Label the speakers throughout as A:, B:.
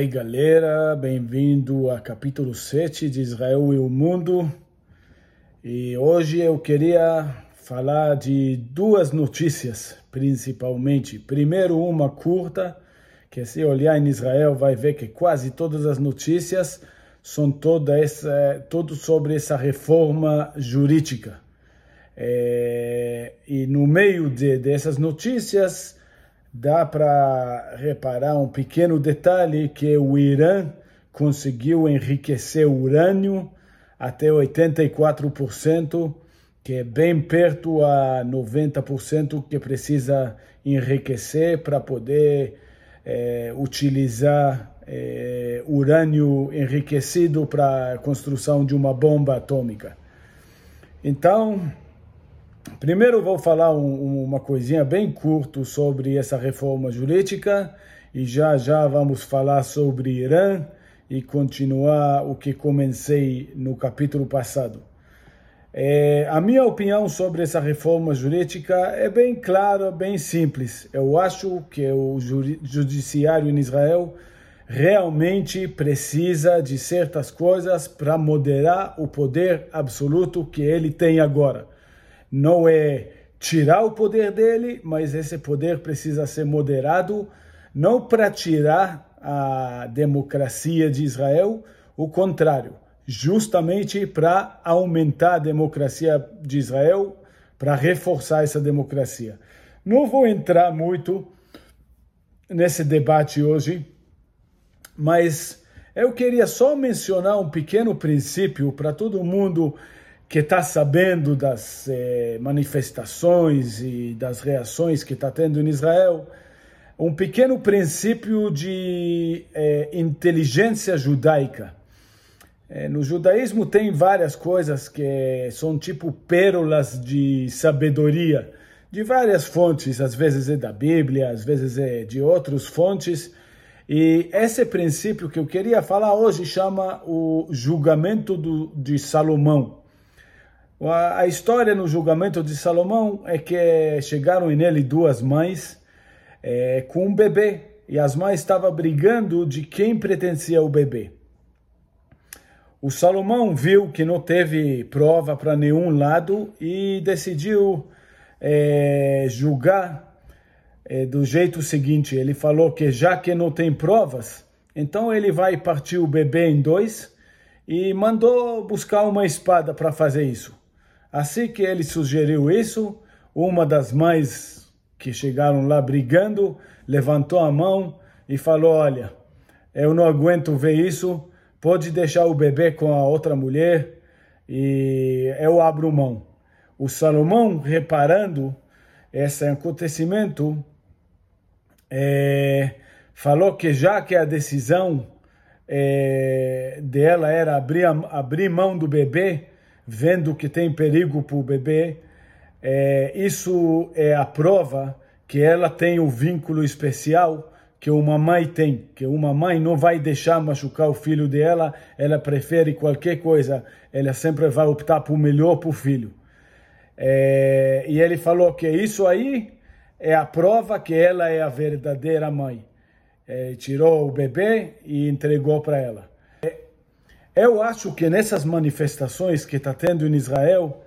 A: Oi, galera, bem-vindo a capítulo 7 de Israel e o Mundo. E hoje eu queria falar de duas notícias, principalmente. Primeiro, uma curta, que se olhar em Israel vai ver que quase todas as notícias são toda essa, tudo sobre essa reforma jurídica. É, e no meio de, dessas notícias, dá para reparar um pequeno detalhe que o Irã conseguiu enriquecer urânio até 84%, que é bem perto a 90% que precisa enriquecer para poder é, utilizar é, urânio enriquecido para a construção de uma bomba atômica. Então, Primeiro vou falar um, uma coisinha bem curto sobre essa reforma jurídica e já já vamos falar sobre Irã e continuar o que comecei no capítulo passado. É, a minha opinião sobre essa reforma jurídica é bem clara, bem simples. Eu acho que o judiciário em Israel realmente precisa de certas coisas para moderar o poder absoluto que ele tem agora não é tirar o poder dele, mas esse poder precisa ser moderado, não para tirar a democracia de Israel, o contrário, justamente para aumentar a democracia de Israel, para reforçar essa democracia. Não vou entrar muito nesse debate hoje, mas eu queria só mencionar um pequeno princípio para todo mundo que está sabendo das eh, manifestações e das reações que está tendo em Israel, um pequeno princípio de eh, inteligência judaica. Eh, no judaísmo tem várias coisas que são tipo pérolas de sabedoria, de várias fontes, às vezes é da Bíblia, às vezes é de outras fontes. E esse princípio que eu queria falar hoje chama o julgamento do, de Salomão. A história no julgamento de Salomão é que chegaram nele duas mães é, com um bebê e as mães estavam brigando de quem pertencia o bebê. O Salomão viu que não teve prova para nenhum lado e decidiu é, julgar é, do jeito seguinte. Ele falou que já que não tem provas, então ele vai partir o bebê em dois e mandou buscar uma espada para fazer isso. Assim que ele sugeriu isso, uma das mães que chegaram lá brigando levantou a mão e falou: Olha, eu não aguento ver isso, pode deixar o bebê com a outra mulher e eu abro mão. O Salomão, reparando esse acontecimento, é, falou que já que a decisão é, dela era abrir, abrir mão do bebê, vendo que tem perigo para o bebê, é, isso é a prova que ela tem o vínculo especial que uma mãe tem, que uma mãe não vai deixar machucar o filho dela, ela prefere qualquer coisa, ela sempre vai optar por melhor para o filho. É, e ele falou que isso aí é a prova que ela é a verdadeira mãe. É, tirou o bebê e entregou para ela. Eu acho que nessas manifestações que está tendo em Israel,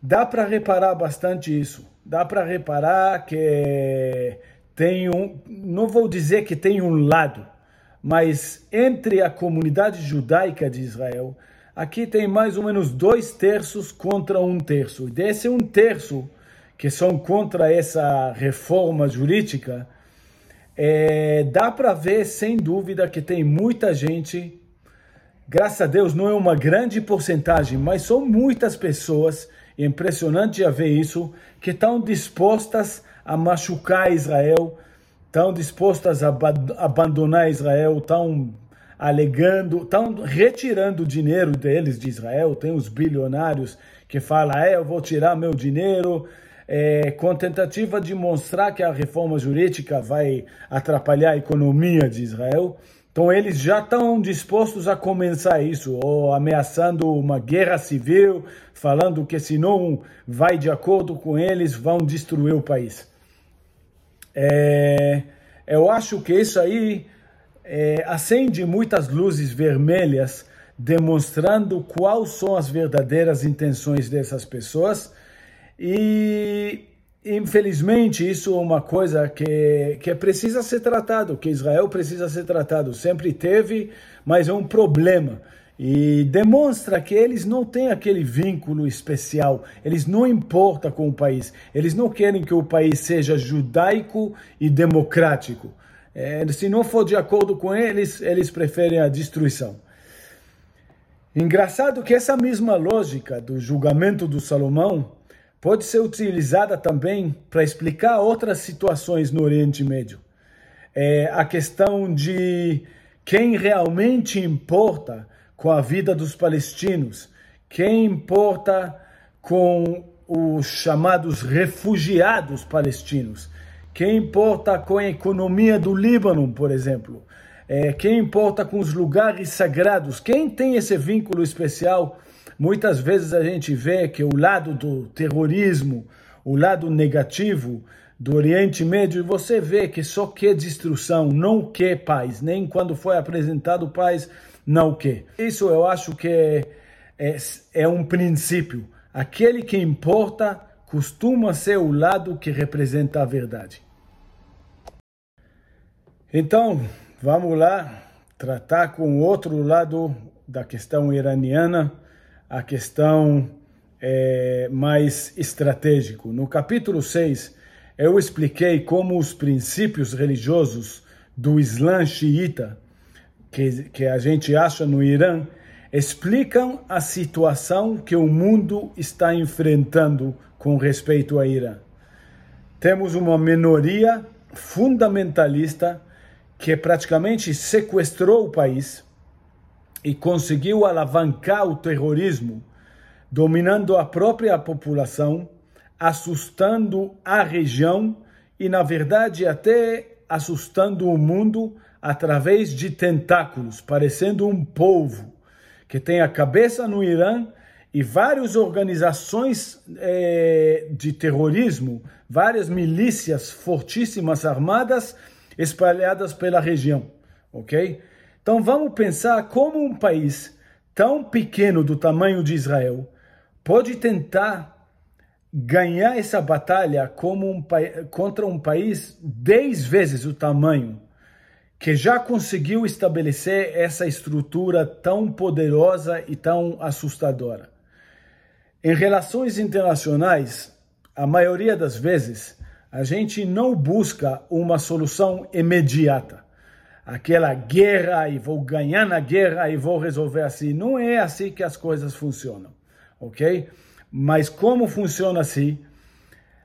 A: dá para reparar bastante isso. Dá para reparar que tem um, não vou dizer que tem um lado, mas entre a comunidade judaica de Israel, aqui tem mais ou menos dois terços contra um terço. Desse um terço que são contra essa reforma jurídica, é, dá para ver sem dúvida que tem muita gente graças a Deus, não é uma grande porcentagem, mas são muitas pessoas, é impressionante a ver isso, que estão dispostas a machucar Israel, estão dispostas a abandonar Israel, estão alegando, estão retirando o dinheiro deles de Israel. Tem os bilionários que falam, é, eu vou tirar meu dinheiro, é, com tentativa de mostrar que a reforma jurídica vai atrapalhar a economia de Israel. Então eles já estão dispostos a começar isso, ou ameaçando uma guerra civil, falando que se não vai de acordo com eles, vão destruir o país. É, eu acho que isso aí é, acende muitas luzes vermelhas, demonstrando quais são as verdadeiras intenções dessas pessoas. E infelizmente isso é uma coisa que, que precisa ser tratado, que Israel precisa ser tratado. Sempre teve, mas é um problema. E demonstra que eles não têm aquele vínculo especial, eles não importam com o país, eles não querem que o país seja judaico e democrático. É, se não for de acordo com eles, eles preferem a destruição. Engraçado que essa mesma lógica do julgamento do Salomão pode ser utilizada também para explicar outras situações no Oriente Médio. É a questão de quem realmente importa com a vida dos palestinos, quem importa com os chamados refugiados palestinos, quem importa com a economia do Líbano, por exemplo, é, quem importa com os lugares sagrados, quem tem esse vínculo especial Muitas vezes a gente vê que o lado do terrorismo, o lado negativo do Oriente Médio, você vê que só quer destruição, não quer paz, nem quando foi apresentado paz, não quer. Isso eu acho que é, é, é um princípio. Aquele que importa costuma ser o lado que representa a verdade. Então, vamos lá tratar com o outro lado da questão iraniana a questão é, mais estratégico. No capítulo 6, eu expliquei como os princípios religiosos do Islã xiita, que, que a gente acha no Irã, explicam a situação que o mundo está enfrentando com respeito ao Irã. Temos uma minoria fundamentalista que praticamente sequestrou o país, e conseguiu alavancar o terrorismo, dominando a própria população, assustando a região e, na verdade, até assustando o mundo através de tentáculos, parecendo um povo que tem a cabeça no Irã e várias organizações eh, de terrorismo, várias milícias fortíssimas armadas espalhadas pela região, ok? Então vamos pensar como um país tão pequeno do tamanho de Israel pode tentar ganhar essa batalha um, contra um país dez vezes o tamanho que já conseguiu estabelecer essa estrutura tão poderosa e tão assustadora. Em relações internacionais, a maioria das vezes, a gente não busca uma solução imediata aquela guerra e vou ganhar na guerra e vou resolver assim. Não é assim que as coisas funcionam, ok? Mas como funciona assim?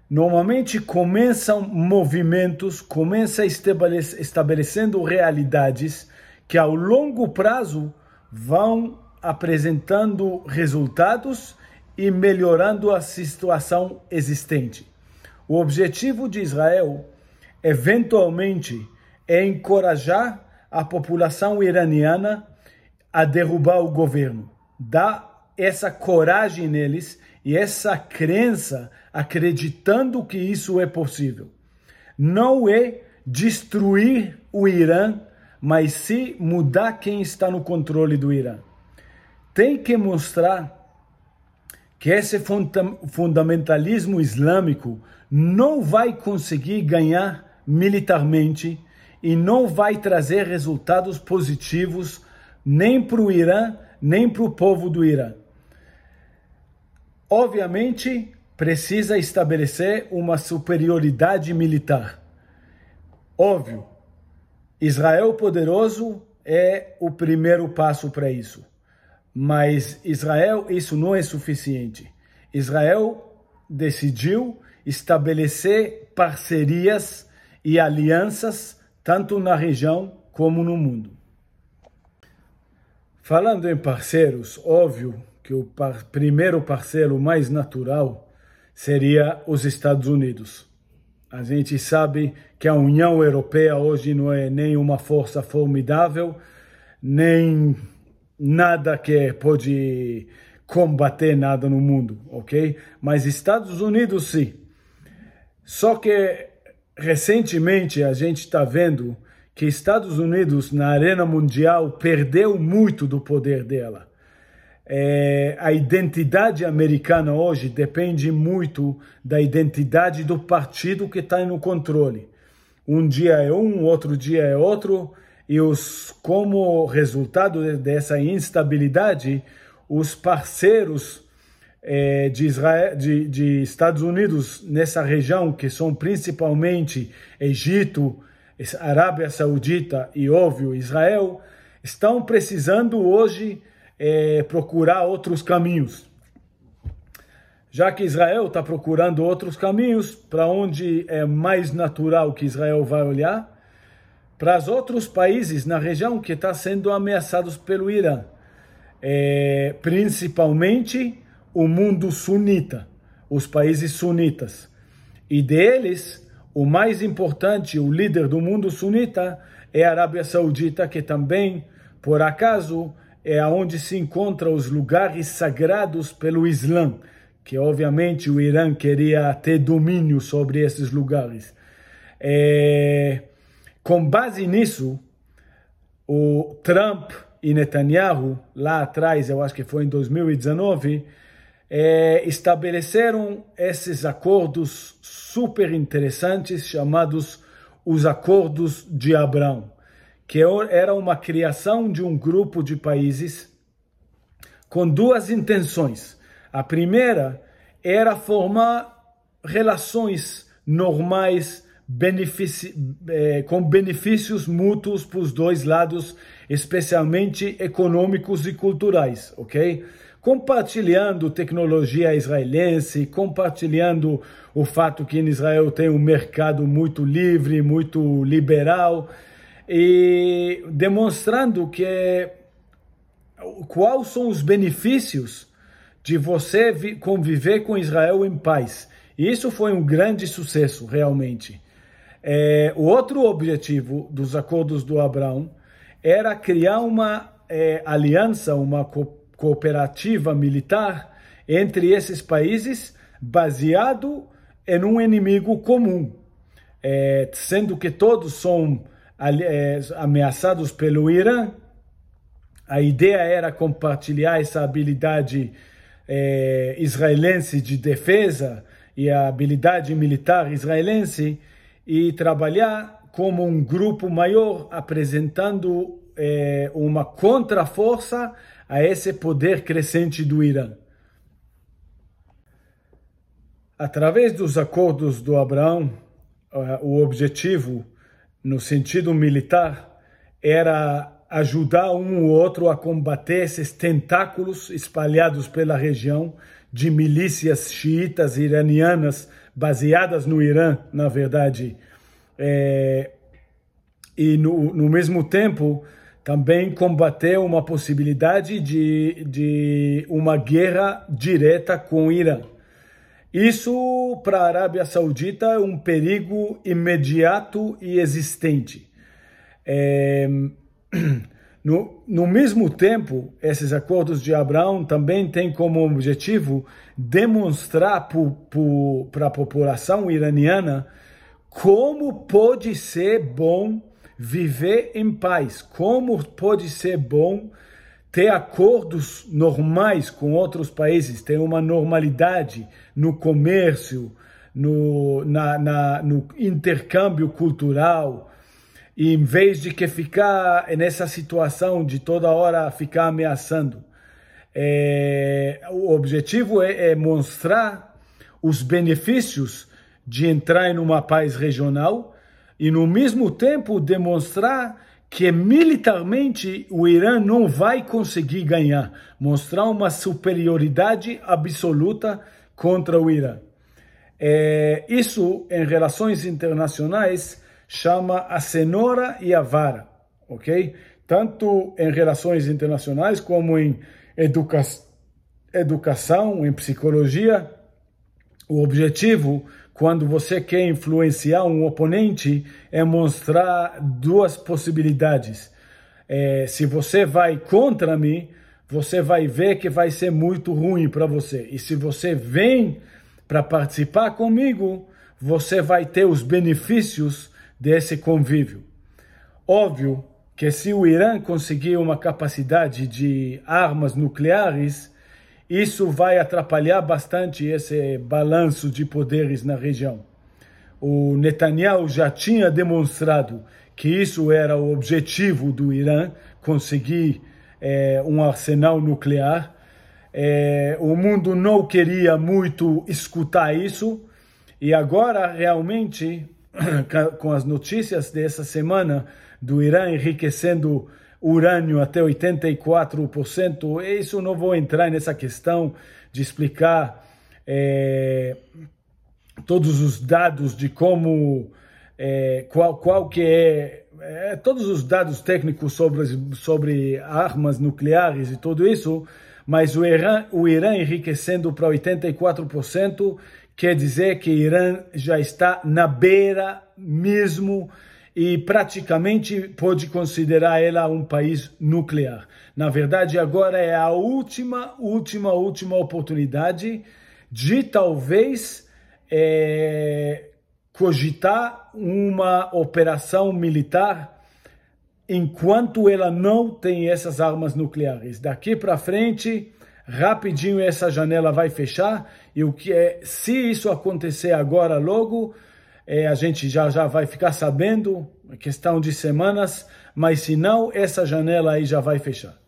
A: Normalmente começam movimentos, começa estabelecendo realidades que ao longo prazo vão apresentando resultados e melhorando a situação existente. O objetivo de Israel, eventualmente, é encorajar a população iraniana a derrubar o governo, dar essa coragem neles e essa crença acreditando que isso é possível. Não é destruir o Irã, mas sim mudar quem está no controle do Irã. Tem que mostrar que esse fundamentalismo islâmico não vai conseguir ganhar militarmente e não vai trazer resultados positivos nem para o Irã, nem para o povo do Irã. Obviamente, precisa estabelecer uma superioridade militar. Óbvio, Israel poderoso é o primeiro passo para isso. Mas Israel, isso não é suficiente. Israel decidiu estabelecer parcerias e alianças tanto na região como no mundo. Falando em parceiros, óbvio que o par primeiro parceiro mais natural seria os Estados Unidos. A gente sabe que a União Europeia hoje não é nem uma força formidável, nem nada que pode combater nada no mundo, ok? Mas Estados Unidos sim. Só que recentemente a gente está vendo que Estados Unidos na arena mundial perdeu muito do poder dela. É, a identidade americana hoje depende muito da identidade do partido que está no controle. Um dia é um, outro dia é outro, e os, como resultado dessa instabilidade, os parceiros é, de, Israel, de, de Estados Unidos nessa região, que são principalmente Egito, Arábia Saudita e, óbvio, Israel, estão precisando hoje é, procurar outros caminhos. Já que Israel está procurando outros caminhos, para onde é mais natural que Israel vai olhar? Para os outros países na região que estão tá sendo ameaçados pelo Irã. É, principalmente o mundo sunita, os países sunitas. E deles, o mais importante, o líder do mundo sunita, é a Arábia Saudita, que também, por acaso, é onde se encontram os lugares sagrados pelo Islã, que obviamente o Irã queria ter domínio sobre esses lugares. É, com base nisso, o Trump e Netanyahu, lá atrás, eu acho que foi em 2019, é, estabeleceram esses acordos super interessantes chamados os Acordos de Abraão que era uma criação de um grupo de países com duas intenções. A primeira era formar relações normais eh, com benefícios mútuos para os dois lados, especialmente econômicos e culturais, ok? Compartilhando tecnologia israelense, compartilhando o fato que em Israel tem um mercado muito livre, muito liberal, e demonstrando que quais são os benefícios de você conviver com Israel em paz. E isso foi um grande sucesso, realmente. É, o outro objetivo dos acordos do Abraão era criar uma é, aliança, uma co cooperativa militar entre esses países, baseado em um inimigo comum, é, sendo que todos são é, ameaçados pelo Irã. A ideia era compartilhar essa habilidade é, israelense de defesa e a habilidade militar israelense e trabalhar como um grupo maior, apresentando é, uma contraforça a esse poder crescente do Irã. Através dos acordos do Abraão, o objetivo no sentido militar, era ajudar um ou outro a combater esses tentáculos espalhados pela região de milícias xiitas iranianas baseadas no Irã, na verdade. É, e no, no mesmo tempo também combater uma possibilidade de, de uma guerra direta com o Irã. Isso para a Arábia Saudita é um perigo imediato e existente. É, no, no mesmo tempo, esses acordos de Abraão também têm como objetivo demonstrar para a população iraniana como pode ser bom viver em paz, como pode ser bom ter acordos normais com outros países, ter uma normalidade no comércio, no, na, na, no intercâmbio cultural, e em vez de que ficar nessa situação de toda hora ficar ameaçando. É, o objetivo é, é mostrar os benefícios de entrar em uma paz regional e, no mesmo tempo, demonstrar que militarmente o Irã não vai conseguir ganhar, mostrar uma superioridade absoluta contra o Irã. É, isso, em relações internacionais, chama a cenoura e a vara, ok? Tanto em relações internacionais como em educa educação, em psicologia, o objetivo quando você quer influenciar um oponente, é mostrar duas possibilidades. É, se você vai contra mim, você vai ver que vai ser muito ruim para você. E se você vem para participar comigo, você vai ter os benefícios desse convívio. Óbvio que se o Irã conseguir uma capacidade de armas nucleares, isso vai atrapalhar bastante esse balanço de poderes na região. O Netanyahu já tinha demonstrado que isso era o objetivo do Irã, conseguir é, um arsenal nuclear. É, o mundo não queria muito escutar isso, e agora realmente, com as notícias dessa semana do Irã enriquecendo urânio até 84%. Isso não vou entrar nessa questão de explicar é, todos os dados de como é, qual qual que é, é, todos os dados técnicos sobre sobre armas nucleares e tudo isso, mas o Irã o Irã enriquecendo para 84% quer dizer que Irã já está na beira mesmo e praticamente pode considerar ela um país nuclear. Na verdade, agora é a última, última, última oportunidade de talvez é, cogitar uma operação militar enquanto ela não tem essas armas nucleares. Daqui para frente, rapidinho essa janela vai fechar e o que é, se isso acontecer agora logo, é, a gente já, já vai ficar sabendo, questão de semanas, mas se não, essa janela aí já vai fechar.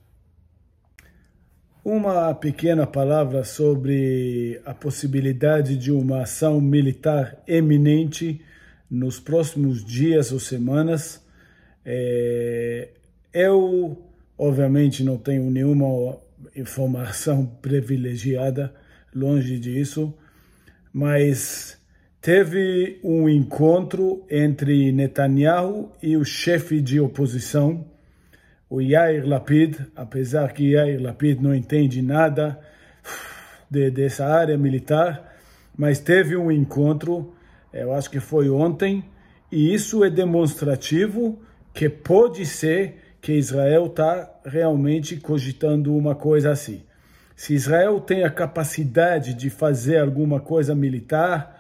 A: Uma pequena palavra sobre a possibilidade de uma ação militar eminente nos próximos dias ou semanas. É, eu, obviamente, não tenho nenhuma informação privilegiada, longe disso, mas teve um encontro entre Netanyahu e o chefe de oposição, o Yair Lapid, apesar que Yair Lapid não entende nada de, dessa área militar, mas teve um encontro, eu acho que foi ontem, e isso é demonstrativo que pode ser que Israel está realmente cogitando uma coisa assim. Se Israel tem a capacidade de fazer alguma coisa militar,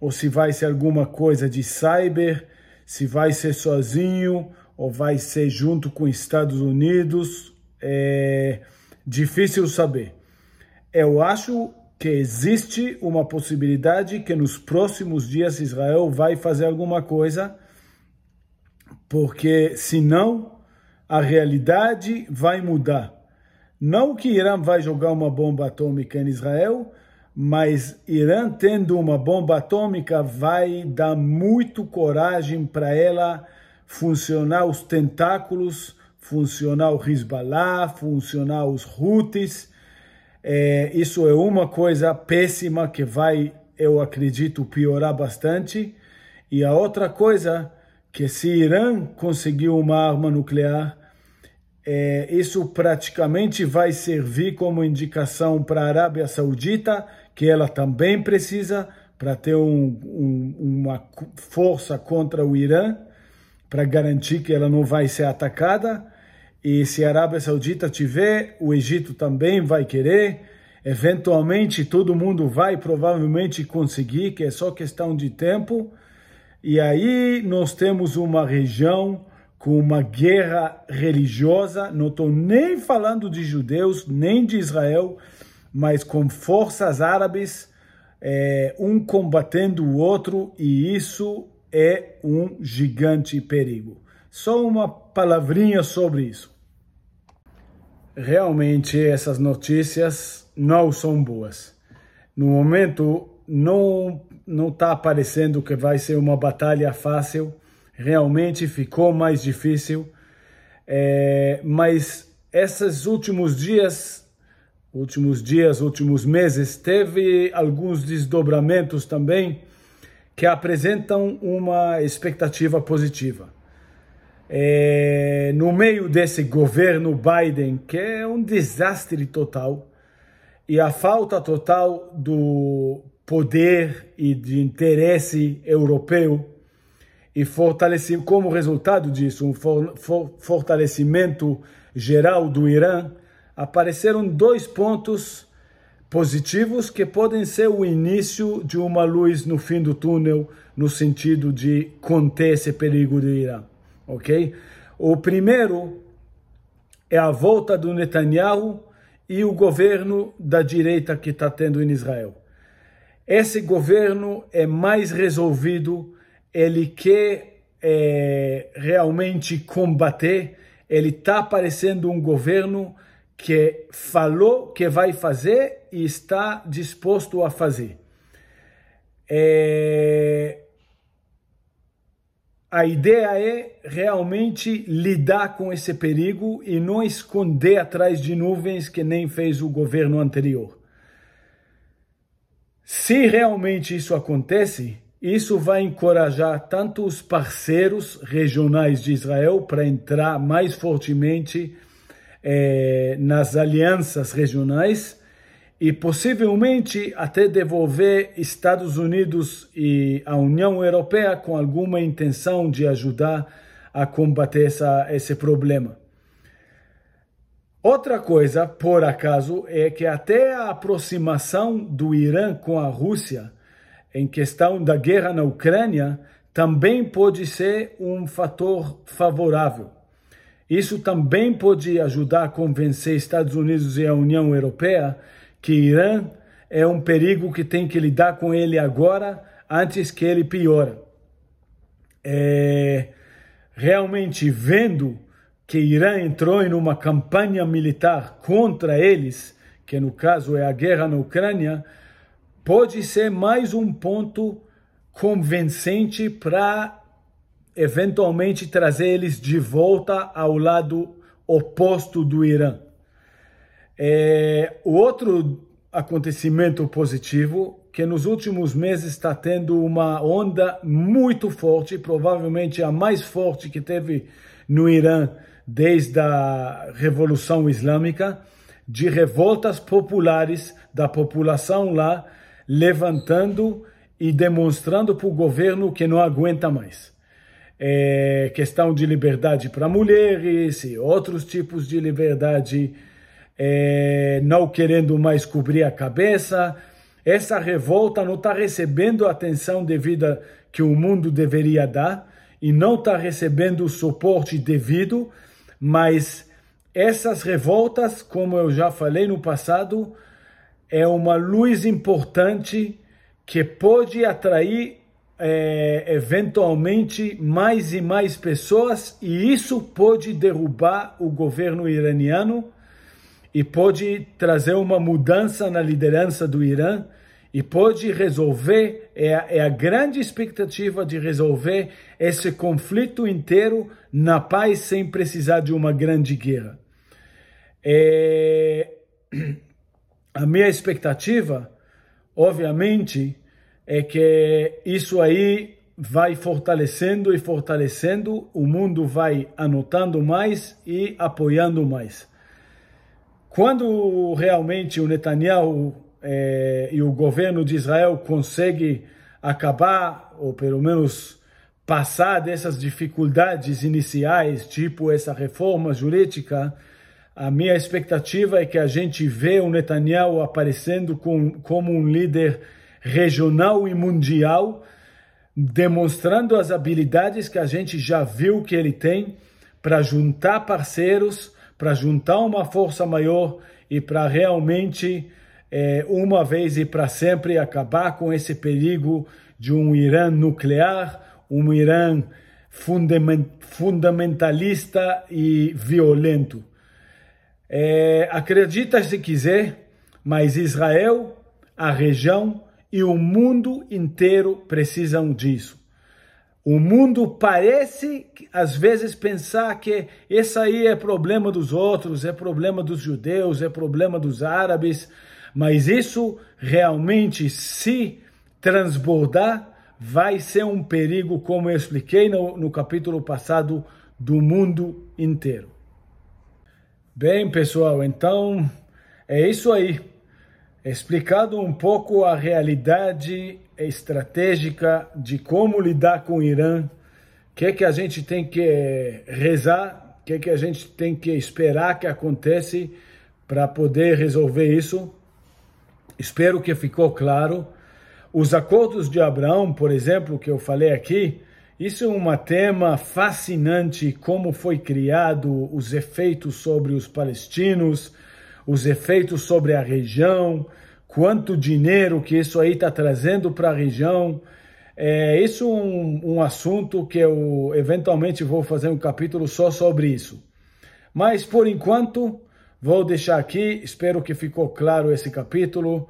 A: ou se vai ser alguma coisa de cyber, se vai ser sozinho ou vai ser junto com Estados Unidos, é difícil saber. Eu acho que existe uma possibilidade que nos próximos dias Israel vai fazer alguma coisa, porque senão a realidade vai mudar. Não que Irã vai jogar uma bomba atômica em Israel, mas Irã tendo uma bomba atômica vai dar muito coragem para ela funcionar os tentáculos, funcionar o Hezbollah, funcionar os Houthis. É, isso é uma coisa péssima que vai, eu acredito, piorar bastante. E a outra coisa que se Irã conseguir uma arma nuclear, é, isso praticamente vai servir como indicação para a Arábia Saudita que ela também precisa para ter um, um, uma força contra o Irã, para garantir que ela não vai ser atacada. E se a Arábia Saudita tiver, o Egito também vai querer. Eventualmente, todo mundo vai provavelmente conseguir, que é só questão de tempo. E aí nós temos uma região com uma guerra religiosa. Não estou nem falando de judeus, nem de Israel mas com forças árabes, é, um combatendo o outro, e isso é um gigante perigo. Só uma palavrinha sobre isso. Realmente essas notícias não são boas. No momento não não está aparecendo que vai ser uma batalha fácil. Realmente ficou mais difícil. É, mas esses últimos dias últimos dias, últimos meses, teve alguns desdobramentos também que apresentam uma expectativa positiva. É, no meio desse governo Biden, que é um desastre total, e a falta total do poder e de interesse europeu, e fortalecer, como resultado disso, um fortalecimento geral do Irã, apareceram dois pontos positivos que podem ser o início de uma luz no fim do túnel, no sentido de conter esse perigo do Irã. ok? O primeiro é a volta do Netanyahu e o governo da direita que está tendo em Israel. Esse governo é mais resolvido, ele quer é, realmente combater, ele está parecendo um governo que falou que vai fazer e está disposto a fazer. É, a ideia é realmente lidar com esse perigo e não esconder atrás de nuvens que nem fez o governo anterior. Se realmente isso acontece, isso vai encorajar tanto os parceiros regionais de Israel para entrar mais fortemente eh, nas alianças regionais e possivelmente até devolver Estados Unidos e a União Europeia com alguma intenção de ajudar a combater essa, esse problema. Outra coisa, por acaso, é que até a aproximação do Irã com a Rússia em questão da guerra na Ucrânia também pode ser um fator favorável. Isso também pode ajudar a convencer Estados Unidos e a União Europeia que Irã é um perigo que tem que lidar com ele agora, antes que ele piore. É, realmente vendo que Irã entrou em uma campanha militar contra eles, que no caso é a guerra na Ucrânia, pode ser mais um ponto convincente para eventualmente trazer eles de volta ao lado oposto do Irã. É, o outro acontecimento positivo que nos últimos meses está tendo uma onda muito forte, provavelmente a mais forte que teve no Irã desde a Revolução Islâmica, de revoltas populares da população lá, levantando e demonstrando para o governo que não aguenta mais. É questão de liberdade para mulheres e outros tipos de liberdade é, não querendo mais cobrir a cabeça. Essa revolta não está recebendo a atenção devida que o mundo deveria dar e não está recebendo o suporte devido, mas essas revoltas, como eu já falei no passado, é uma luz importante que pode atrair é, eventualmente mais e mais pessoas e isso pode derrubar o governo iraniano e pode trazer uma mudança na liderança do Irã e pode resolver, é é a grande expectativa de resolver esse conflito inteiro na paz sem precisar de uma grande guerra. É, a minha expectativa, obviamente, é que isso aí vai fortalecendo e fortalecendo, o mundo vai anotando mais e apoiando mais. Quando realmente o Netanyahu eh, e o governo de Israel conseguem acabar, ou pelo menos passar dessas dificuldades iniciais, tipo essa reforma jurídica, a minha expectativa é que a gente vê o Netanyahu aparecendo com, como um líder regional e mundial, demonstrando as habilidades que a gente já viu que ele tem para juntar parceiros para juntar uma força maior e para realmente, é, uma vez e para sempre, acabar com esse perigo de um Irã nuclear, um Irã fundamentalista e violento. É, acredita se quiser, mas Israel, a região e o mundo inteiro precisam disso. O mundo parece, às vezes, pensar que esse aí é problema dos outros, é problema dos judeus, é problema dos árabes, mas isso realmente, se transbordar, vai ser um perigo, como eu expliquei no, no capítulo passado, do mundo inteiro. Bem, pessoal, então é isso aí. Explicado um pouco a realidade estratégica de como lidar com o Irã, o que, é que a gente tem que rezar, o que, é que a gente tem que esperar que acontece para poder resolver isso. Espero que ficou claro. Os acordos de Abraão, por exemplo, que eu falei aqui, Isso é um tema fascinante, como foi criado, os efeitos sobre os palestinos, os efeitos sobre a região, quanto dinheiro que isso aí está trazendo para a região. É, isso é um, um assunto que eu eventualmente vou fazer um capítulo só sobre isso. Mas por enquanto vou deixar aqui. Espero que ficou claro esse capítulo.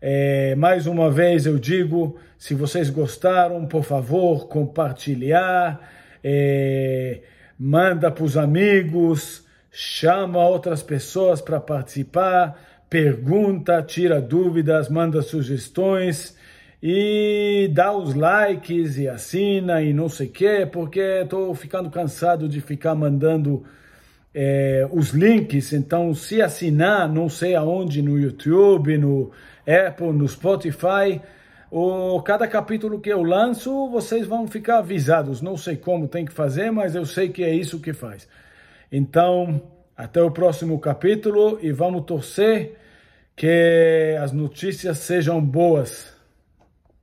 A: É, mais uma vez eu digo, se vocês gostaram, por favor, compartilhar, é, manda para os amigos, chama outras pessoas para participar, pergunta, tira dúvidas, manda sugestões e dá os likes e assina e não sei o que, porque estou ficando cansado de ficar mandando é, os links. Então, se assinar, não sei aonde, no YouTube, no Apple, no Spotify, o, cada capítulo que eu lanço, vocês vão ficar avisados. Não sei como tem que fazer, mas eu sei que é isso que faz. Então, até o próximo capítulo e vamos torcer que as notícias sejam boas.